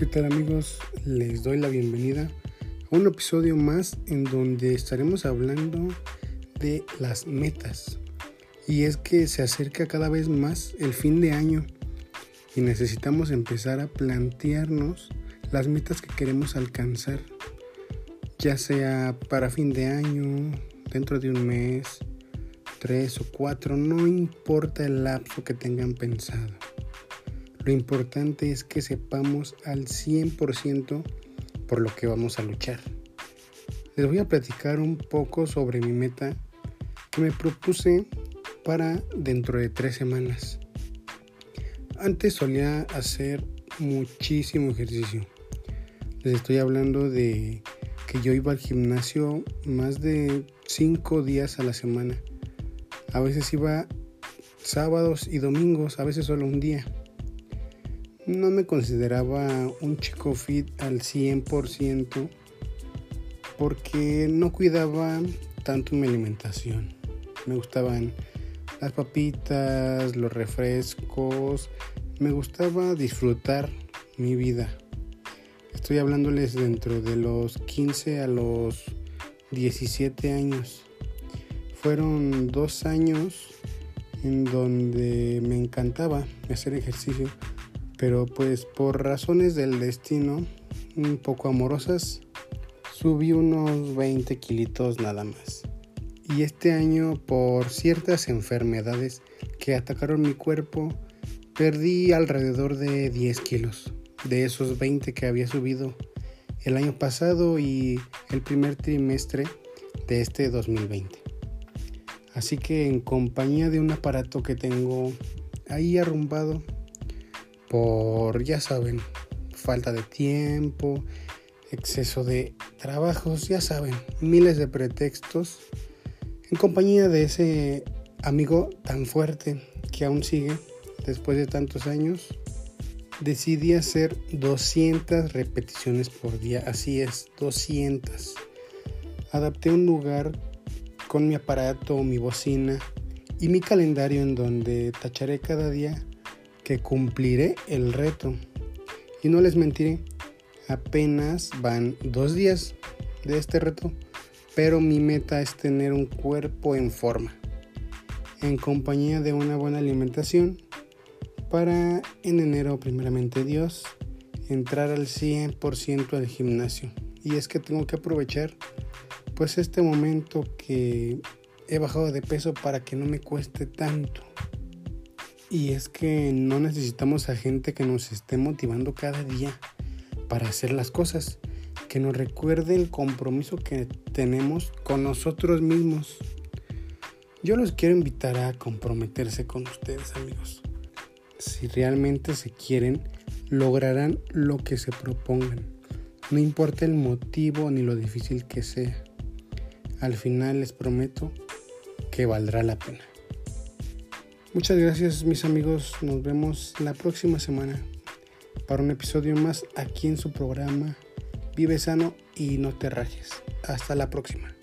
¿Qué tal amigos? Les doy la bienvenida a un episodio más en donde estaremos hablando de las metas. Y es que se acerca cada vez más el fin de año y necesitamos empezar a plantearnos las metas que queremos alcanzar, ya sea para fin de año, dentro de un mes, tres o cuatro, no importa el lapso que tengan pensado. Lo importante es que sepamos al 100% por lo que vamos a luchar. Les voy a platicar un poco sobre mi meta que me propuse para dentro de tres semanas. Antes solía hacer muchísimo ejercicio. Les estoy hablando de que yo iba al gimnasio más de cinco días a la semana. A veces iba sábados y domingos, a veces solo un día no me consideraba un chico fit al 100% porque no cuidaba tanto mi alimentación. Me gustaban las papitas, los refrescos, me gustaba disfrutar mi vida. Estoy hablándoles dentro de los 15 a los 17 años. Fueron dos años en donde me encantaba hacer ejercicio pero pues por razones del destino un poco amorosas subí unos 20 kilitos nada más. Y este año por ciertas enfermedades que atacaron mi cuerpo perdí alrededor de 10 kilos de esos 20 que había subido el año pasado y el primer trimestre de este 2020. Así que en compañía de un aparato que tengo ahí arrumbado por, ya saben, falta de tiempo, exceso de trabajos, ya saben, miles de pretextos, en compañía de ese amigo tan fuerte que aún sigue después de tantos años, decidí hacer 200 repeticiones por día, así es, 200. Adapté un lugar con mi aparato, mi bocina y mi calendario en donde tacharé cada día que cumpliré el reto. Y no les mentiré, apenas van dos días de este reto, pero mi meta es tener un cuerpo en forma, en compañía de una buena alimentación, para en enero, primeramente Dios, entrar al 100% al gimnasio. Y es que tengo que aprovechar pues este momento que he bajado de peso para que no me cueste tanto. Y es que no necesitamos a gente que nos esté motivando cada día para hacer las cosas, que nos recuerde el compromiso que tenemos con nosotros mismos. Yo los quiero invitar a comprometerse con ustedes amigos. Si realmente se quieren, lograrán lo que se propongan. No importa el motivo ni lo difícil que sea. Al final les prometo que valdrá la pena. Muchas gracias mis amigos, nos vemos la próxima semana para un episodio más aquí en su programa Vive sano y no te rajes. Hasta la próxima.